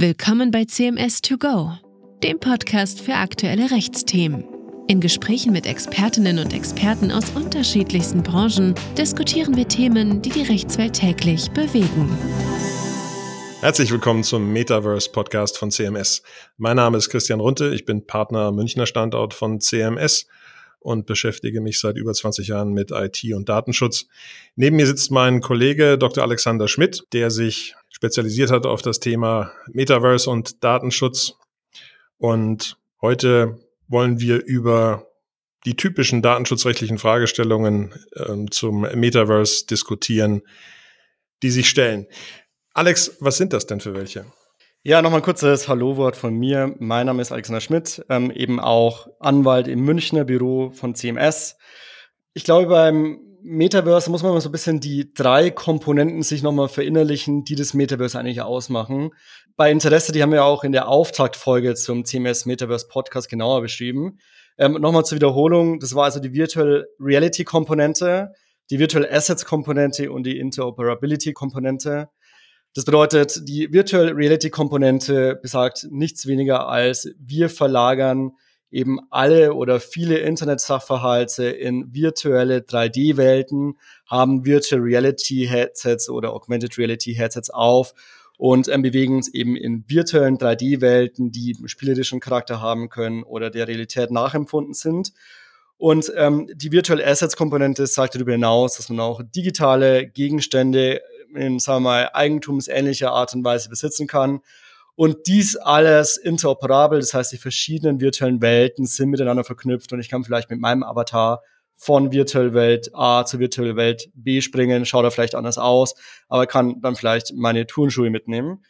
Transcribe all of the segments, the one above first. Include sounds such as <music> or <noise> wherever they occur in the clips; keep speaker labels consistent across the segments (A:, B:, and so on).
A: Willkommen bei CMS 2 Go, dem Podcast für aktuelle Rechtsthemen. In Gesprächen mit Expertinnen und Experten aus unterschiedlichsten Branchen diskutieren wir Themen, die die Rechtswelt täglich bewegen.
B: Herzlich willkommen zum Metaverse Podcast von CMS. Mein Name ist Christian Runte, ich bin Partner Münchner Standort von CMS und beschäftige mich seit über 20 Jahren mit IT und Datenschutz. Neben mir sitzt mein Kollege Dr. Alexander Schmidt, der sich spezialisiert hat auf das Thema Metaverse und Datenschutz. Und heute wollen wir über die typischen datenschutzrechtlichen Fragestellungen äh, zum Metaverse diskutieren, die sich stellen. Alex, was sind das denn für welche?
C: Ja, nochmal ein kurzes Hallo-Wort von mir. Mein Name ist Alexander Schmidt, ähm, eben auch Anwalt im Münchner Büro von CMS. Ich glaube, beim Metaverse muss man mal so ein bisschen die drei Komponenten sich nochmal verinnerlichen, die das Metaverse eigentlich ausmachen. Bei Interesse, die haben wir auch in der Auftaktfolge zum CMS Metaverse Podcast genauer beschrieben. Ähm, nochmal zur Wiederholung, das war also die Virtual Reality Komponente, die Virtual Assets Komponente und die Interoperability Komponente. Das bedeutet, die Virtual Reality Komponente besagt nichts weniger als wir verlagern eben alle oder viele Internet-Sachverhalte in virtuelle 3D-Welten, haben Virtual Reality Headsets oder Augmented Reality Headsets auf und ähm, bewegen uns eben in virtuellen 3D-Welten, die spielerischen Charakter haben können oder der Realität nachempfunden sind. Und ähm, die Virtual Assets Komponente sagt darüber hinaus, dass man auch digitale Gegenstände in, sagen wir mal, eigentumsähnlicher Art und Weise besitzen kann. Und dies alles interoperabel, das heißt, die verschiedenen virtuellen Welten sind miteinander verknüpft und ich kann vielleicht mit meinem Avatar von Virtual Welt A zur Virtual Welt B springen, schaut er vielleicht anders aus, aber kann dann vielleicht meine Turnschuhe mitnehmen.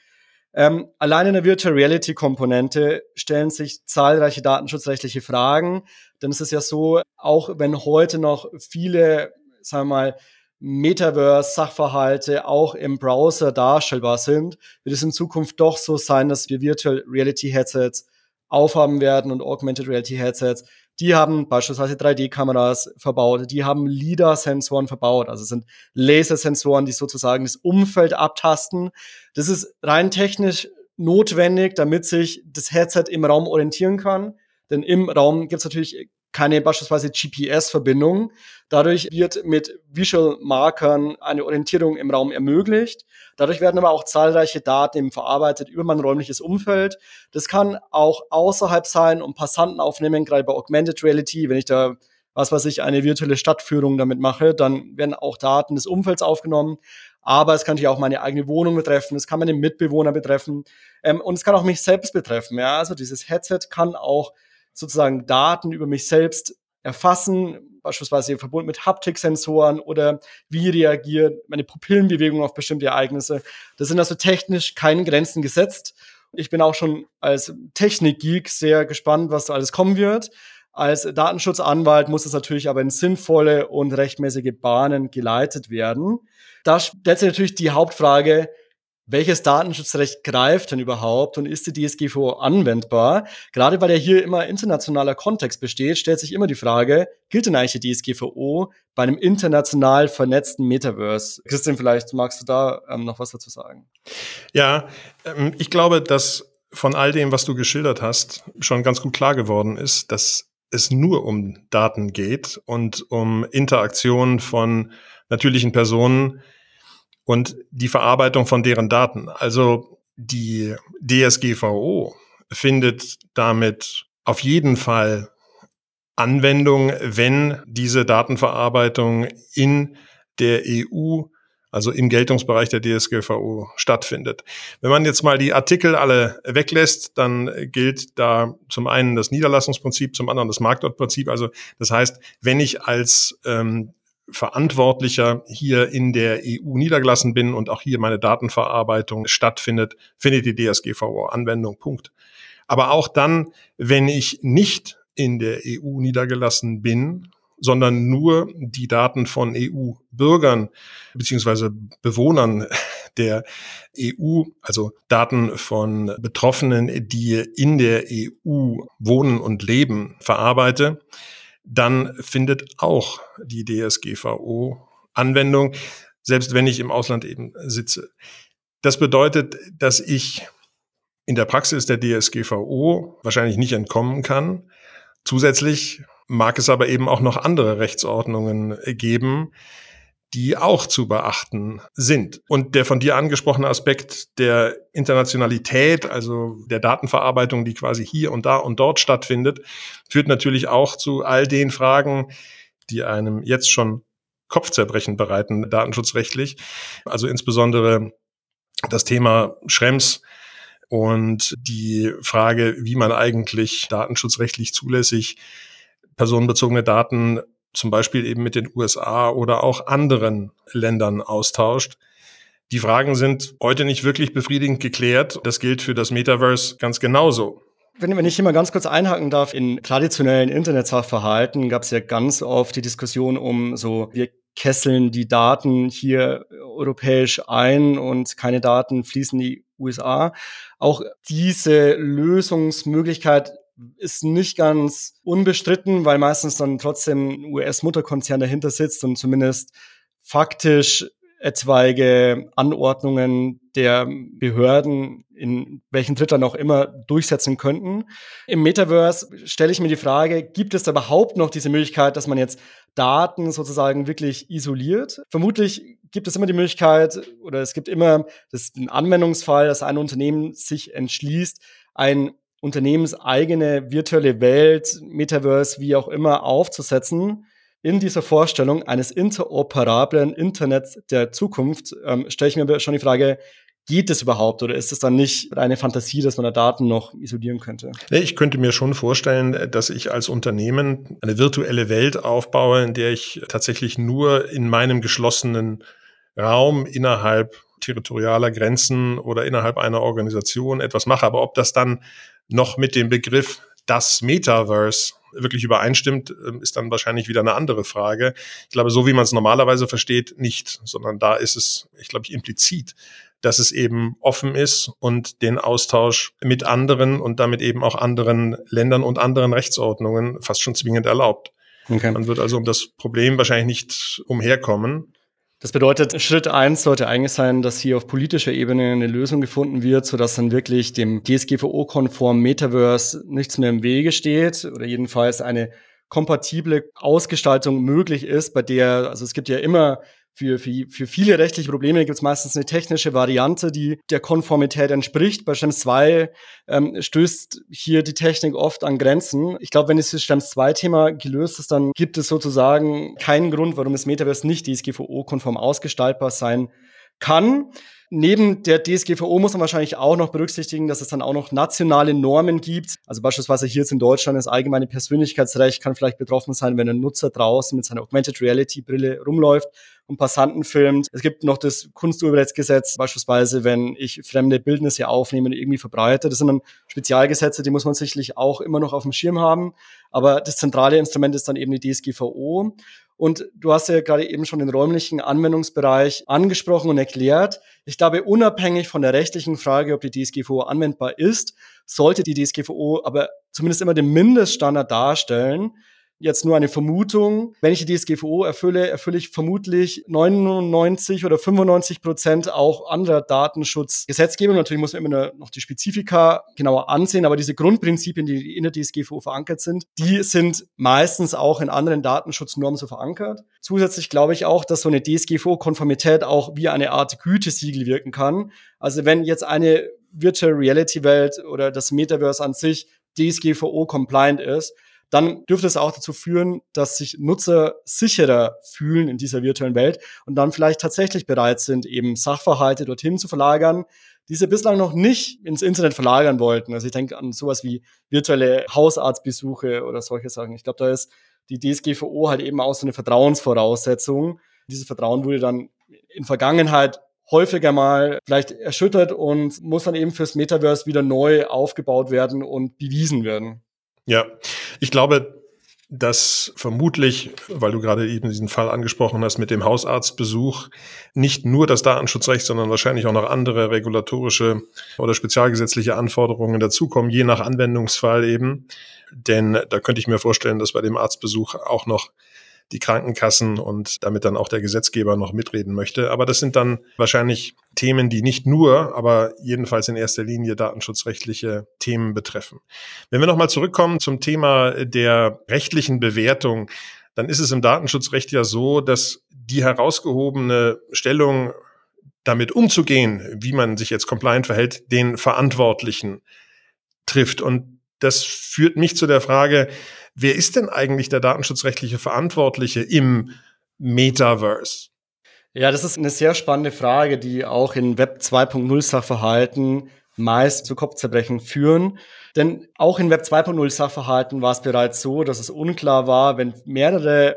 C: Ähm, allein in der Virtual Reality Komponente stellen sich zahlreiche datenschutzrechtliche Fragen, denn es ist ja so, auch wenn heute noch viele, sagen wir mal, Metaverse-Sachverhalte auch im Browser darstellbar sind, wird es in Zukunft doch so sein, dass wir Virtual Reality Headsets aufhaben werden und Augmented Reality Headsets. Die haben beispielsweise 3D-Kameras verbaut, die haben LIDAR-Sensoren verbaut, also sind Lasersensoren, die sozusagen das Umfeld abtasten. Das ist rein technisch notwendig, damit sich das Headset im Raum orientieren kann. Denn im Raum gibt es natürlich keine beispielsweise GPS-Verbindung. Dadurch wird mit Visual Markern eine Orientierung im Raum ermöglicht. Dadurch werden aber auch zahlreiche Daten eben verarbeitet über mein räumliches Umfeld. Das kann auch außerhalb sein und Passanten aufnehmen, gerade bei Augmented Reality, wenn ich da was weiß ich, eine virtuelle Stadtführung damit mache, dann werden auch Daten des Umfelds aufgenommen. Aber es kann natürlich auch meine eigene Wohnung betreffen, es kann meine Mitbewohner betreffen ähm, und es kann auch mich selbst betreffen. Ja, also dieses Headset kann auch sozusagen Daten über mich selbst erfassen, beispielsweise verbunden mit Haptiksensoren oder wie reagiert meine Pupillenbewegung auf bestimmte Ereignisse. Das sind also technisch keine Grenzen gesetzt. Ich bin auch schon als Technikgeek sehr gespannt, was da alles kommen wird. Als Datenschutzanwalt muss es natürlich aber in sinnvolle und rechtmäßige Bahnen geleitet werden. Da stellt sich natürlich die Hauptfrage, welches Datenschutzrecht greift denn überhaupt und ist die DSGVO anwendbar? Gerade weil ja hier immer internationaler Kontext besteht, stellt sich immer die Frage, gilt denn eigentlich die DSGVO bei einem international vernetzten Metaverse? Christian, vielleicht magst du da ähm, noch was dazu sagen?
B: Ja, ähm, ich glaube, dass von all dem, was du geschildert hast, schon ganz gut klar geworden ist, dass es nur um Daten geht und um Interaktion von natürlichen Personen, und die Verarbeitung von deren Daten. Also die DSGVO findet damit auf jeden Fall Anwendung, wenn diese Datenverarbeitung in der EU, also im Geltungsbereich der DSGVO stattfindet. Wenn man jetzt mal die Artikel alle weglässt, dann gilt da zum einen das Niederlassungsprinzip, zum anderen das Marktortprinzip. Also das heißt, wenn ich als ähm, Verantwortlicher hier in der EU niedergelassen bin und auch hier meine Datenverarbeitung stattfindet, findet die DSGVO Anwendung. Punkt. Aber auch dann, wenn ich nicht in der EU niedergelassen bin, sondern nur die Daten von EU-Bürgern beziehungsweise Bewohnern der EU, also Daten von Betroffenen, die in der EU wohnen und leben, verarbeite, dann findet auch die DSGVO Anwendung, selbst wenn ich im Ausland eben sitze. Das bedeutet, dass ich in der Praxis der DSGVO wahrscheinlich nicht entkommen kann. Zusätzlich mag es aber eben auch noch andere Rechtsordnungen geben, die auch zu beachten sind. Und der von dir angesprochene Aspekt der Internationalität, also der Datenverarbeitung, die quasi hier und da und dort stattfindet, führt natürlich auch zu all den Fragen, die einem jetzt schon Kopfzerbrechen bereiten, datenschutzrechtlich. Also insbesondere das Thema Schrems und die Frage, wie man eigentlich datenschutzrechtlich zulässig personenbezogene Daten zum Beispiel eben mit den USA oder auch anderen Ländern austauscht. Die Fragen sind heute nicht wirklich befriedigend geklärt. Das gilt für das Metaverse ganz genauso.
C: Wenn, wenn ich hier mal ganz kurz einhaken darf, in traditionellen Internetsachverhalten gab es ja ganz oft die Diskussion um so, wir kesseln die Daten hier europäisch ein und keine Daten fließen in die USA. Auch diese Lösungsmöglichkeit ist nicht ganz unbestritten, weil meistens dann trotzdem ein US-Mutterkonzern dahinter sitzt und zumindest faktisch etwaige Anordnungen der Behörden in welchen Drittern auch immer durchsetzen könnten. Im Metaverse stelle ich mir die Frage, gibt es da überhaupt noch diese Möglichkeit, dass man jetzt Daten sozusagen wirklich isoliert? Vermutlich gibt es immer die Möglichkeit oder es gibt immer das, den Anwendungsfall, dass ein Unternehmen sich entschließt, ein unternehmenseigene virtuelle Welt, Metaverse, wie auch immer, aufzusetzen. In dieser Vorstellung eines interoperablen Internets der Zukunft ähm, stelle ich mir schon die Frage, geht es überhaupt oder ist es dann nicht eine Fantasie, dass man da Daten noch isolieren könnte?
B: Ich könnte mir schon vorstellen, dass ich als Unternehmen eine virtuelle Welt aufbaue, in der ich tatsächlich nur in meinem geschlossenen Raum innerhalb territorialer Grenzen oder innerhalb einer Organisation etwas mache. Aber ob das dann noch mit dem Begriff das Metaverse wirklich übereinstimmt, ähm, ist dann wahrscheinlich wieder eine andere Frage. Ich glaube, so wie man es normalerweise versteht, nicht, sondern da ist es, ich glaube, implizit, dass es eben offen ist und den Austausch mit anderen und damit eben auch anderen Ländern und anderen Rechtsordnungen fast schon zwingend erlaubt. Okay. Man wird also um das Problem wahrscheinlich nicht umherkommen.
C: Das bedeutet, Schritt eins sollte eigentlich sein, dass hier auf politischer Ebene eine Lösung gefunden wird, sodass dann wirklich dem DSGVO-konformen Metaverse nichts mehr im Wege steht oder jedenfalls eine kompatible Ausgestaltung möglich ist, bei der, also es gibt ja immer für, für, für viele rechtliche Probleme gibt es meistens eine technische Variante, die der Konformität entspricht. Bei Schrems 2 ähm, stößt hier die Technik oft an Grenzen. Ich glaube, wenn dieses Schrems 2-Thema gelöst ist, dann gibt es sozusagen keinen Grund, warum das Metaverse nicht DSGVO-konform ausgestaltbar sein kann. Neben der DSGVO muss man wahrscheinlich auch noch berücksichtigen, dass es dann auch noch nationale Normen gibt. Also beispielsweise hier jetzt in Deutschland das allgemeine Persönlichkeitsrecht kann vielleicht betroffen sein, wenn ein Nutzer draußen mit seiner Augmented Reality Brille rumläuft und Passanten filmt. Es gibt noch das Kunsturheberrechtsgesetz, beispielsweise, wenn ich fremde Bildnisse aufnehme und irgendwie verbreite. Das sind dann Spezialgesetze, die muss man sicherlich auch immer noch auf dem Schirm haben. Aber das zentrale Instrument ist dann eben die DSGVO. Und du hast ja gerade eben schon den räumlichen Anwendungsbereich angesprochen und erklärt. Ich glaube, unabhängig von der rechtlichen Frage, ob die DSGVO anwendbar ist, sollte die DSGVO aber zumindest immer den Mindeststandard darstellen, jetzt nur eine Vermutung. Wenn ich die DSGVO erfülle, erfülle ich vermutlich 99 oder 95 Prozent auch anderer Datenschutzgesetzgebung. Natürlich muss man immer noch die Spezifika genauer ansehen, aber diese Grundprinzipien, die in der DSGVO verankert sind, die sind meistens auch in anderen Datenschutznormen so verankert. Zusätzlich glaube ich auch, dass so eine DSGVO-Konformität auch wie eine Art Gütesiegel wirken kann. Also wenn jetzt eine Virtual Reality Welt oder das Metaverse an sich DSGVO compliant ist, dann dürfte es auch dazu führen, dass sich Nutzer sicherer fühlen in dieser virtuellen Welt und dann vielleicht tatsächlich bereit sind, eben Sachverhalte dorthin zu verlagern, die sie bislang noch nicht ins Internet verlagern wollten. Also ich denke an sowas wie virtuelle Hausarztbesuche oder solche Sachen. Ich glaube, da ist die DSGVO halt eben auch so eine Vertrauensvoraussetzung. Dieses Vertrauen wurde dann in Vergangenheit häufiger mal vielleicht erschüttert und muss dann eben fürs Metaverse wieder neu aufgebaut werden und bewiesen werden.
B: Ja, ich glaube, dass vermutlich, weil du gerade eben diesen Fall angesprochen hast mit dem Hausarztbesuch, nicht nur das Datenschutzrecht, sondern wahrscheinlich auch noch andere regulatorische oder spezialgesetzliche Anforderungen dazukommen, je nach Anwendungsfall eben. Denn da könnte ich mir vorstellen, dass bei dem Arztbesuch auch noch die Krankenkassen und damit dann auch der Gesetzgeber noch mitreden möchte. Aber das sind dann wahrscheinlich Themen, die nicht nur, aber jedenfalls in erster Linie datenschutzrechtliche Themen betreffen. Wenn wir nochmal zurückkommen zum Thema der rechtlichen Bewertung, dann ist es im Datenschutzrecht ja so, dass die herausgehobene Stellung damit umzugehen, wie man sich jetzt compliant verhält, den Verantwortlichen trifft. Und das führt mich zu der Frage, wer ist denn eigentlich der datenschutzrechtliche Verantwortliche im Metaverse?
C: Ja, das ist eine sehr spannende Frage, die auch in Web 2.0 Sachverhalten meist zu Kopfzerbrechen führen. Denn auch in Web 2.0 Sachverhalten war es bereits so, dass es unklar war, wenn mehrere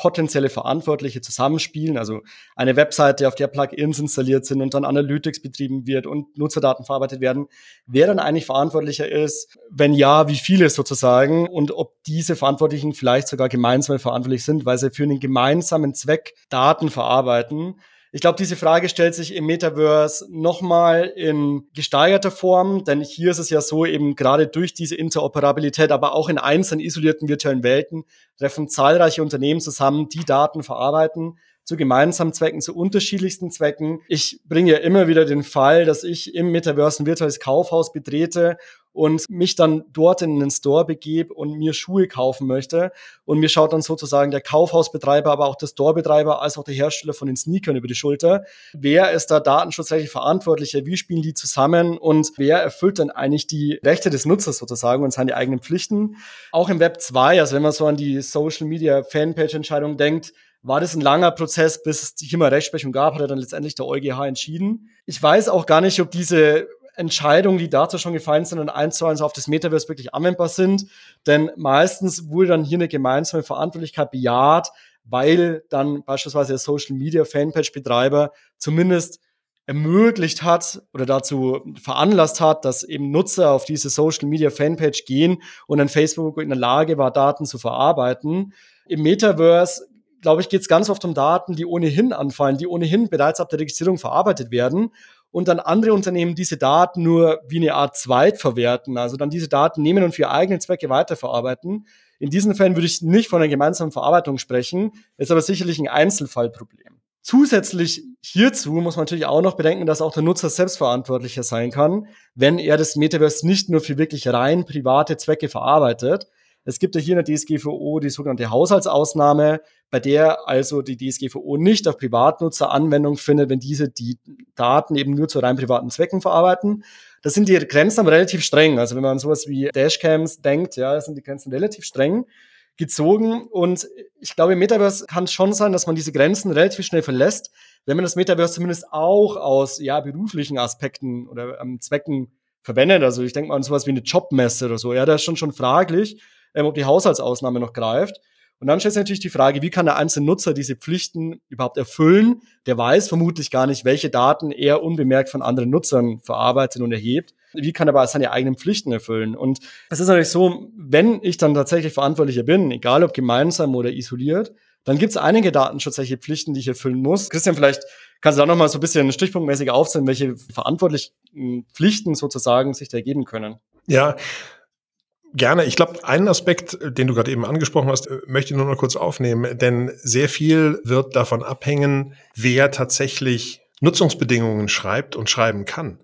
C: potenzielle Verantwortliche zusammenspielen, also eine Webseite, auf der Plugins installiert sind und dann Analytics betrieben wird und Nutzerdaten verarbeitet werden, wer dann eigentlich verantwortlicher ist, wenn ja, wie viele sozusagen und ob diese Verantwortlichen vielleicht sogar gemeinsam verantwortlich sind, weil sie für einen gemeinsamen Zweck Daten verarbeiten. Ich glaube, diese Frage stellt sich im Metaverse nochmal in gesteigerter Form, denn hier ist es ja so, eben gerade durch diese Interoperabilität, aber auch in einzelnen isolierten virtuellen Welten treffen zahlreiche Unternehmen zusammen, die Daten verarbeiten zu gemeinsamen Zwecken, zu unterschiedlichsten Zwecken. Ich bringe ja immer wieder den Fall, dass ich im Metaverse ein virtuelles Kaufhaus betrete und mich dann dort in den Store begebe und mir Schuhe kaufen möchte. Und mir schaut dann sozusagen der Kaufhausbetreiber, aber auch der Storebetreiber als auch der Hersteller von den Sneakern über die Schulter. Wer ist da datenschutzrechtlich verantwortlicher? Wie spielen die zusammen? Und wer erfüllt dann eigentlich die Rechte des Nutzers sozusagen und seine eigenen Pflichten? Auch im Web 2, also wenn man so an die Social Media Fanpage Entscheidung denkt, war das ein langer Prozess, bis es hier mal Rechtsprechung gab, hat er dann letztendlich der EuGH entschieden. Ich weiß auch gar nicht, ob diese Entscheidungen, die dazu schon gefallen sind und eins zu eins auf das Metaverse wirklich anwendbar sind. Denn meistens wurde dann hier eine gemeinsame Verantwortlichkeit bejaht, weil dann beispielsweise der Social Media Fanpage Betreiber zumindest ermöglicht hat oder dazu veranlasst hat, dass eben Nutzer auf diese Social Media Fanpage gehen und dann Facebook in der Lage war, Daten zu verarbeiten. Im Metaverse glaube ich, geht es ganz oft um Daten, die ohnehin anfallen, die ohnehin bereits ab der Registrierung verarbeitet werden und dann andere Unternehmen diese Daten nur wie eine Art Zweit verwerten, also dann diese Daten nehmen und für eigene Zwecke weiterverarbeiten. In diesen Fällen würde ich nicht von einer gemeinsamen Verarbeitung sprechen, ist aber sicherlich ein Einzelfallproblem. Zusätzlich hierzu muss man natürlich auch noch bedenken, dass auch der Nutzer selbstverantwortlicher sein kann, wenn er das Metaverse nicht nur für wirklich rein private Zwecke verarbeitet, es gibt ja hier in der DSGVO die sogenannte Haushaltsausnahme, bei der also die DSGVO nicht auf Privatnutzer Anwendung findet, wenn diese die Daten eben nur zu rein privaten Zwecken verarbeiten. Das sind die Grenzen aber relativ streng. Also wenn man an sowas wie Dashcams denkt, ja, sind die Grenzen relativ streng gezogen. Und ich glaube, im Metaverse kann es schon sein, dass man diese Grenzen relativ schnell verlässt, wenn man das Metaverse zumindest auch aus ja, beruflichen Aspekten oder ähm, Zwecken verwendet. Also ich denke mal an sowas wie eine Jobmesse oder so. Ja, das ist schon schon fraglich ähm, ob die Haushaltsausnahme noch greift. Und dann stellt sich natürlich die Frage, wie kann der einzelne Nutzer diese Pflichten überhaupt erfüllen? Der weiß vermutlich gar nicht, welche Daten er unbemerkt von anderen Nutzern verarbeitet und erhebt. Wie kann er aber seine eigenen Pflichten erfüllen? Und es ist natürlich so, wenn ich dann tatsächlich Verantwortlicher bin, egal ob gemeinsam oder isoliert, dann gibt es einige datenschutzrechtliche Pflichten, die ich erfüllen muss. Christian, vielleicht kannst du da nochmal so ein bisschen stichpunktmäßig aufzählen, welche verantwortlichen Pflichten sozusagen sich da ergeben können.
B: Ja, Gerne. Ich glaube, einen Aspekt, den du gerade eben angesprochen hast, möchte ich nur noch kurz aufnehmen, denn sehr viel wird davon abhängen, wer tatsächlich Nutzungsbedingungen schreibt und schreiben kann.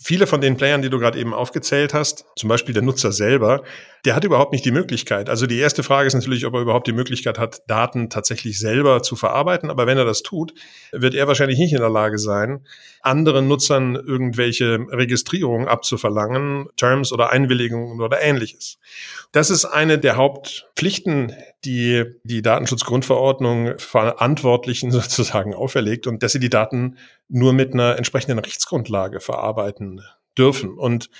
B: Viele von den Playern, die du gerade eben aufgezählt hast, zum Beispiel der Nutzer selber, der hat überhaupt nicht die Möglichkeit. Also die erste Frage ist natürlich, ob er überhaupt die Möglichkeit hat, Daten tatsächlich selber zu verarbeiten. Aber wenn er das tut, wird er wahrscheinlich nicht in der Lage sein, anderen Nutzern irgendwelche Registrierungen abzuverlangen, Terms oder Einwilligungen oder ähnliches. Das ist eine der Hauptpflichten, die die Datenschutzgrundverordnung Verantwortlichen <laughs> sozusagen auferlegt und dass sie die Daten nur mit einer entsprechenden Rechtsgrundlage verarbeiten dürfen. Und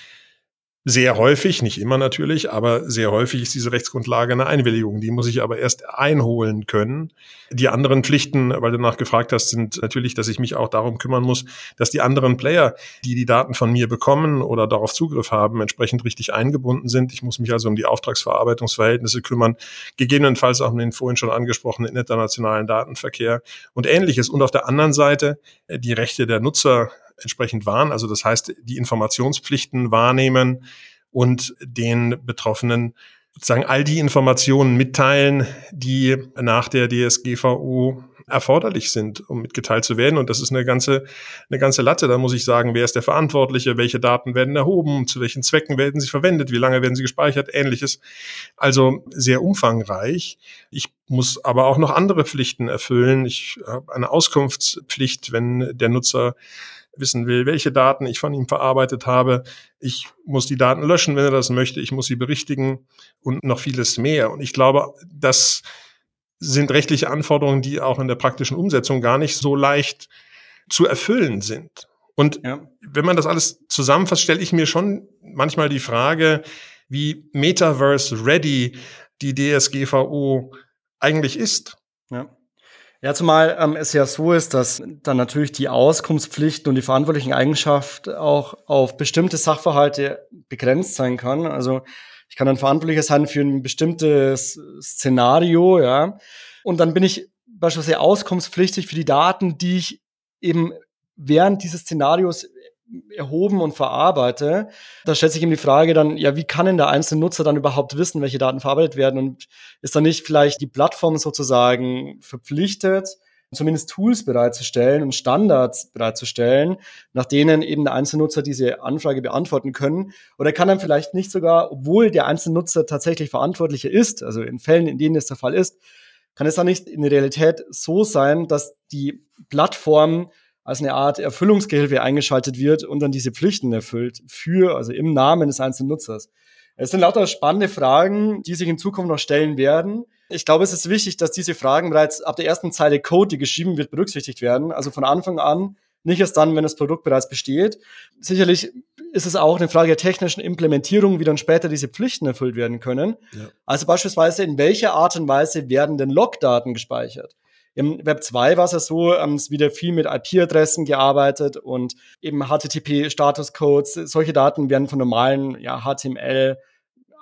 B: sehr häufig, nicht immer natürlich, aber sehr häufig ist diese Rechtsgrundlage eine Einwilligung. Die muss ich aber erst einholen können. Die anderen Pflichten, weil du danach gefragt hast, sind natürlich, dass ich mich auch darum kümmern muss, dass die anderen Player, die die Daten von mir bekommen oder darauf Zugriff haben, entsprechend richtig eingebunden sind. Ich muss mich also um die Auftragsverarbeitungsverhältnisse kümmern, gegebenenfalls auch um den vorhin schon angesprochenen internationalen Datenverkehr und ähnliches. Und auf der anderen Seite die Rechte der Nutzer entsprechend wahren. Also das heißt, die Informationspflichten wahrnehmen und den Betroffenen sozusagen all die Informationen mitteilen, die nach der DSGVO erforderlich sind, um mitgeteilt zu werden. Und das ist eine ganze, eine ganze Latte. Da muss ich sagen, wer ist der Verantwortliche, welche Daten werden erhoben, zu welchen Zwecken werden sie verwendet, wie lange werden sie gespeichert, ähnliches. Also sehr umfangreich. Ich muss aber auch noch andere Pflichten erfüllen. Ich habe eine Auskunftspflicht, wenn der Nutzer wissen will, welche Daten ich von ihm verarbeitet habe. Ich muss die Daten löschen, wenn er das möchte. Ich muss sie berichtigen und noch vieles mehr. Und ich glaube, dass sind rechtliche Anforderungen, die auch in der praktischen Umsetzung gar nicht so leicht zu erfüllen sind. Und ja. wenn man das alles zusammenfasst, stelle ich mir schon manchmal die Frage, wie Metaverse Ready die DSGVO eigentlich ist.
C: Ja. Ja, zumal ähm, es ja so ist, dass dann natürlich die Auskunftspflichten und die verantwortlichen Eigenschaft auch auf bestimmte Sachverhalte begrenzt sein kann. Also ich kann dann verantwortlicher sein für ein bestimmtes Szenario, ja. Und dann bin ich beispielsweise auskunftspflichtig für die Daten, die ich eben während dieses Szenarios erhoben und verarbeite. Da stellt sich eben die Frage dann, ja, wie kann denn der einzelne Nutzer dann überhaupt wissen, welche Daten verarbeitet werden? Und ist dann nicht vielleicht die Plattform sozusagen verpflichtet, zumindest Tools bereitzustellen und Standards bereitzustellen, nach denen eben der Einzelnutzer diese Anfrage beantworten können. Oder kann dann vielleicht nicht sogar, obwohl der Einzelnutzer tatsächlich Verantwortlicher ist, also in Fällen, in denen es der Fall ist, kann es dann nicht in der Realität so sein, dass die Plattform als eine Art Erfüllungsgehilfe eingeschaltet wird und dann diese Pflichten erfüllt für, also im Namen des einzelnen Nutzers. Es sind lauter spannende Fragen, die sich in Zukunft noch stellen werden. Ich glaube, es ist wichtig, dass diese Fragen bereits ab der ersten Zeile Code, die geschrieben wird, berücksichtigt werden. Also von Anfang an, nicht erst dann, wenn das Produkt bereits besteht. Sicherlich ist es auch eine Frage der technischen Implementierung, wie dann später diese Pflichten erfüllt werden können. Ja. Also beispielsweise, in welcher Art und Weise werden denn Logdaten gespeichert? Im Web 2 war es ja so, ähm, es wieder viel mit IP-Adressen gearbeitet und eben HTTP-Statuscodes. Solche Daten werden von normalen ja, HTML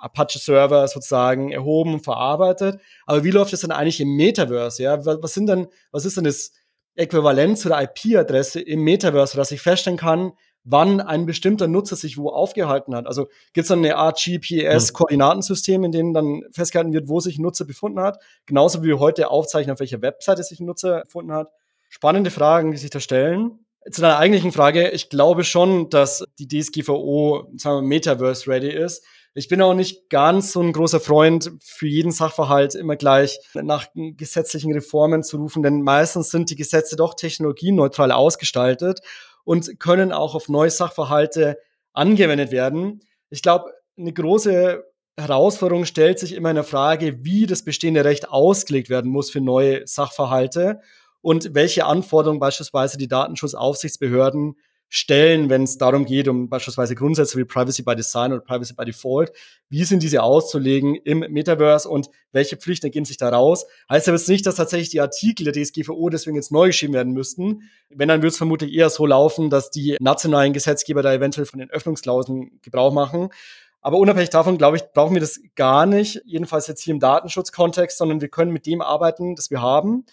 C: Apache-Server sozusagen erhoben verarbeitet. Aber wie läuft das dann eigentlich im Metaverse? Ja, was sind denn, was ist denn das Äquivalent zu der IP-Adresse im Metaverse, sodass ich feststellen kann, wann ein bestimmter Nutzer sich wo aufgehalten hat. Also gibt es dann eine Art GPS-Koordinatensystem, in dem dann festgehalten wird, wo sich ein Nutzer befunden hat. Genauso wie wir heute aufzeichnen, auf welcher Webseite sich ein Nutzer befunden hat. Spannende Fragen, die sich da stellen. Zu deiner eigentlichen Frage, ich glaube schon, dass die DSGVO, sagen wir, Metaverse-ready ist. Ich bin auch nicht ganz so ein großer Freund, für jeden Sachverhalt immer gleich nach gesetzlichen Reformen zu rufen, denn meistens sind die Gesetze doch technologieneutral ausgestaltet und können auch auf neue Sachverhalte angewendet werden. Ich glaube, eine große Herausforderung stellt sich immer in der Frage, wie das bestehende Recht ausgelegt werden muss für neue Sachverhalte und welche Anforderungen beispielsweise die Datenschutzaufsichtsbehörden stellen, wenn es darum geht, um beispielsweise Grundsätze wie Privacy by Design oder Privacy by Default. Wie sind diese auszulegen im Metaverse und welche Pflichten ergeben sich daraus? Heißt aber jetzt nicht, dass tatsächlich die Artikel der DSGVO deswegen jetzt neu geschrieben werden müssten. Wenn, dann wird es vermutlich eher so laufen, dass die nationalen Gesetzgeber da eventuell von den Öffnungsklauseln Gebrauch machen. Aber unabhängig davon, glaube ich, brauchen wir das gar nicht, jedenfalls jetzt hier im Datenschutzkontext, sondern wir können mit dem arbeiten, das wir haben.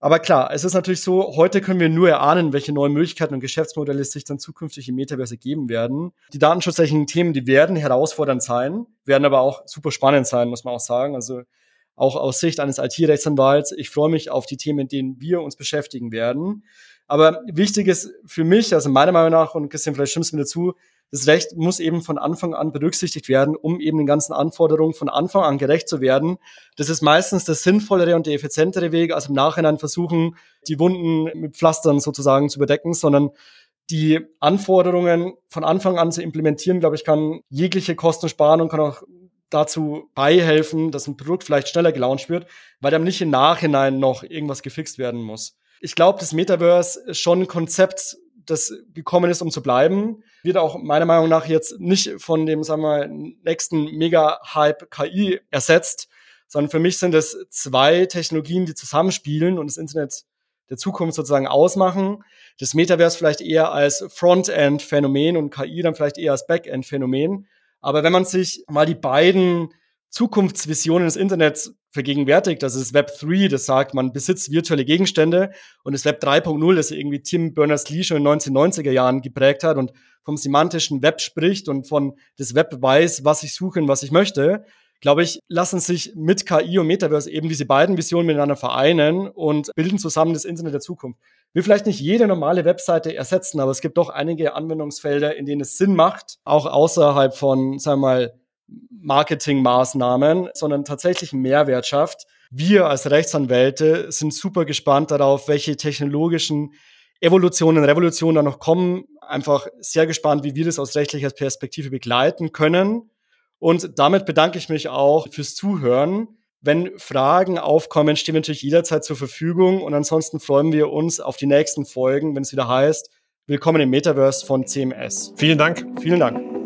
C: Aber klar, es ist natürlich so, heute können wir nur erahnen, welche neuen Möglichkeiten und Geschäftsmodelle sich dann zukünftig im Metaverse geben werden. Die datenschutzrechtlichen Themen, die werden herausfordernd sein, werden aber auch super spannend sein, muss man auch sagen. Also auch aus Sicht eines IT-Rechtsanwalts, ich freue mich auf die Themen, mit denen wir uns beschäftigen werden. Aber wichtig ist für mich, also meiner Meinung nach, und Christian, vielleicht stimmst du mir dazu, das Recht muss eben von Anfang an berücksichtigt werden, um eben den ganzen Anforderungen von Anfang an gerecht zu werden. Das ist meistens der sinnvollere und der effizientere Weg, als im Nachhinein versuchen, die Wunden mit Pflastern sozusagen zu überdecken, sondern die Anforderungen von Anfang an zu implementieren, glaube ich, kann jegliche Kosten sparen und kann auch dazu beihelfen, dass ein Produkt vielleicht schneller gelauncht wird, weil dann nicht im Nachhinein noch irgendwas gefixt werden muss. Ich glaube, das Metaverse ist schon ein Konzept, das gekommen ist, um zu bleiben. Wird auch meiner Meinung nach jetzt nicht von dem, sagen wir, nächsten Mega-Hype KI ersetzt, sondern für mich sind es zwei Technologien, die zusammenspielen und das Internet der Zukunft sozusagen ausmachen. Das Metaverse vielleicht eher als Frontend-Phänomen und KI dann vielleicht eher als Backend-Phänomen. Aber wenn man sich mal die beiden Zukunftsvisionen des Internets vergegenwärtigt. Das ist Web 3, das sagt, man besitzt virtuelle Gegenstände und das Web 3.0, das irgendwie Tim Berners-Lee schon in den 1990er Jahren geprägt hat und vom semantischen Web spricht und von das Web weiß, was ich suche und was ich möchte, glaube ich, lassen sich mit KI und Metaverse eben diese beiden Visionen miteinander vereinen und bilden zusammen das Internet der Zukunft. Will vielleicht nicht jede normale Webseite ersetzen, aber es gibt doch einige Anwendungsfelder, in denen es Sinn macht, auch außerhalb von, sagen wir mal, Marketingmaßnahmen, sondern tatsächlich Mehrwert schafft. Wir als Rechtsanwälte sind super gespannt darauf, welche technologischen Evolutionen, Revolutionen da noch kommen. Einfach sehr gespannt, wie wir das aus rechtlicher Perspektive begleiten können. Und damit bedanke ich mich auch fürs Zuhören. Wenn Fragen aufkommen, stehen wir natürlich jederzeit zur Verfügung. Und ansonsten freuen wir uns auf die nächsten Folgen, wenn es wieder heißt, Willkommen im Metaverse von CMS.
B: Vielen Dank.
C: Vielen Dank.